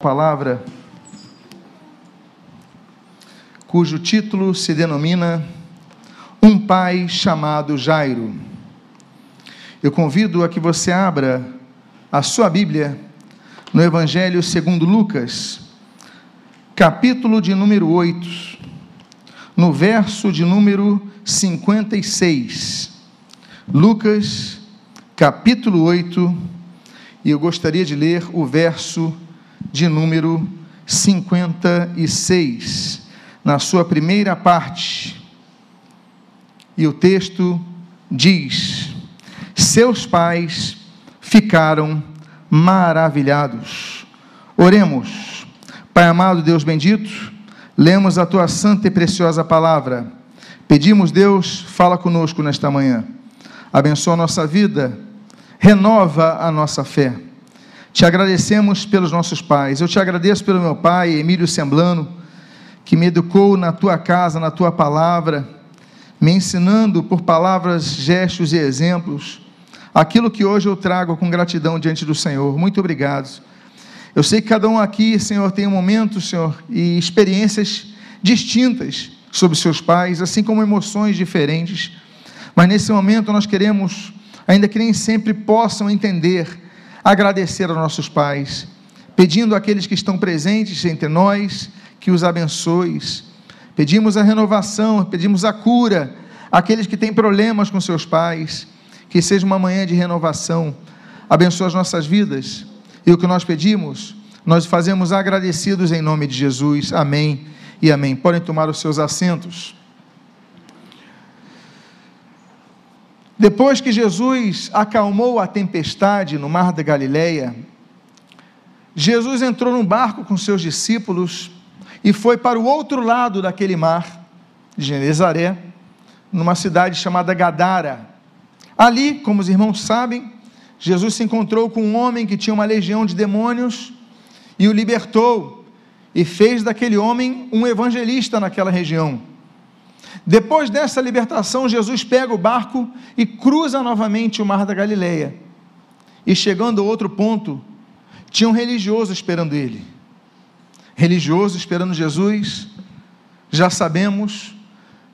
palavra, cujo título se denomina Um Pai chamado Jairo. Eu convido a que você abra a sua Bíblia no Evangelho segundo Lucas, capítulo de número 8, no verso de número 56. Lucas, capítulo 8, e eu gostaria de ler o verso de número 56, na sua primeira parte. E o texto diz: Seus pais ficaram maravilhados. Oremos. Pai amado, Deus bendito, lemos a tua santa e preciosa palavra. Pedimos, Deus, fala conosco nesta manhã. Abençoa a nossa vida, renova a nossa fé te agradecemos pelos nossos pais. Eu te agradeço pelo meu pai, Emílio Semblano, que me educou na tua casa, na tua palavra, me ensinando por palavras, gestos e exemplos aquilo que hoje eu trago com gratidão diante do Senhor. Muito obrigado. Eu sei que cada um aqui, Senhor, tem um momento, Senhor, e experiências distintas sobre seus pais, assim como emoções diferentes. Mas nesse momento nós queremos, ainda que nem sempre possam entender, agradecer aos nossos pais, pedindo àqueles que estão presentes entre nós que os abençoes. Pedimos a renovação, pedimos a cura àqueles que têm problemas com seus pais, que seja uma manhã de renovação. Abençoa as nossas vidas. E o que nós pedimos, nós fazemos agradecidos em nome de Jesus. Amém e amém. Podem tomar os seus assentos. Depois que Jesus acalmou a tempestade no mar da Galileia, Jesus entrou num barco com seus discípulos e foi para o outro lado daquele mar, de Genezaré, numa cidade chamada Gadara. Ali, como os irmãos sabem, Jesus se encontrou com um homem que tinha uma legião de demônios e o libertou e fez daquele homem um evangelista naquela região. Depois dessa libertação, Jesus pega o barco e cruza novamente o mar da Galileia. E chegando a outro ponto, tinha um religioso esperando ele. Religioso esperando Jesus, já sabemos,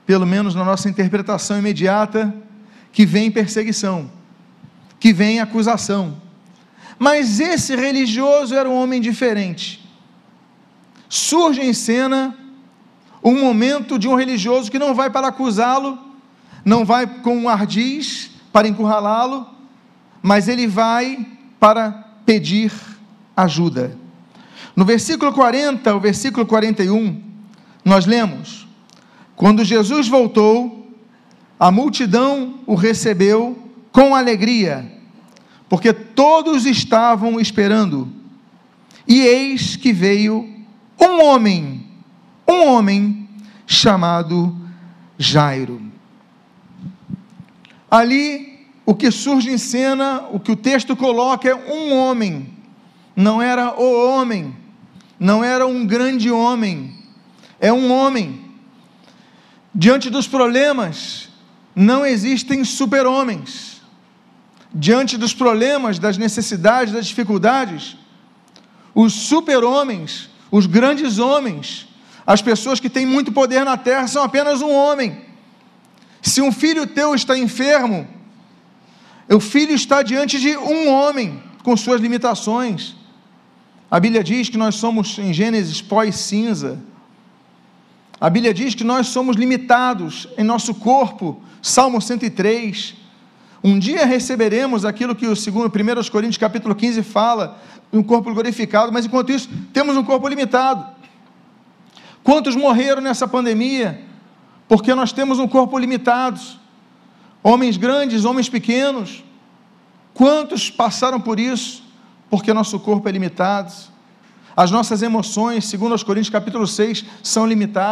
pelo menos na nossa interpretação imediata, que vem perseguição, que vem acusação. Mas esse religioso era um homem diferente. Surge em cena um momento de um religioso que não vai para acusá-lo, não vai com um ardiz para encurralá-lo, mas ele vai para pedir ajuda. No versículo 40, o versículo 41, nós lemos: Quando Jesus voltou, a multidão o recebeu com alegria, porque todos estavam esperando. E eis que veio um homem um homem chamado Jairo. Ali, o que surge em cena, o que o texto coloca é um homem, não era o homem, não era um grande homem, é um homem. Diante dos problemas, não existem super-homens. Diante dos problemas, das necessidades, das dificuldades, os super-homens, os grandes homens, as pessoas que têm muito poder na terra são apenas um homem. Se um filho teu está enfermo, o filho está diante de um homem com suas limitações. A Bíblia diz que nós somos, em Gênesis, pós-cinza. A Bíblia diz que nós somos limitados em nosso corpo. Salmo 103. Um dia receberemos aquilo que o segundo, 1 Coríntios capítulo 15 fala, um corpo glorificado, mas enquanto isso, temos um corpo limitado. Quantos morreram nessa pandemia? Porque nós temos um corpo limitado. Homens grandes, homens pequenos. Quantos passaram por isso? Porque nosso corpo é limitado. As nossas emoções, segundo os Coríntios capítulo 6, são limitadas.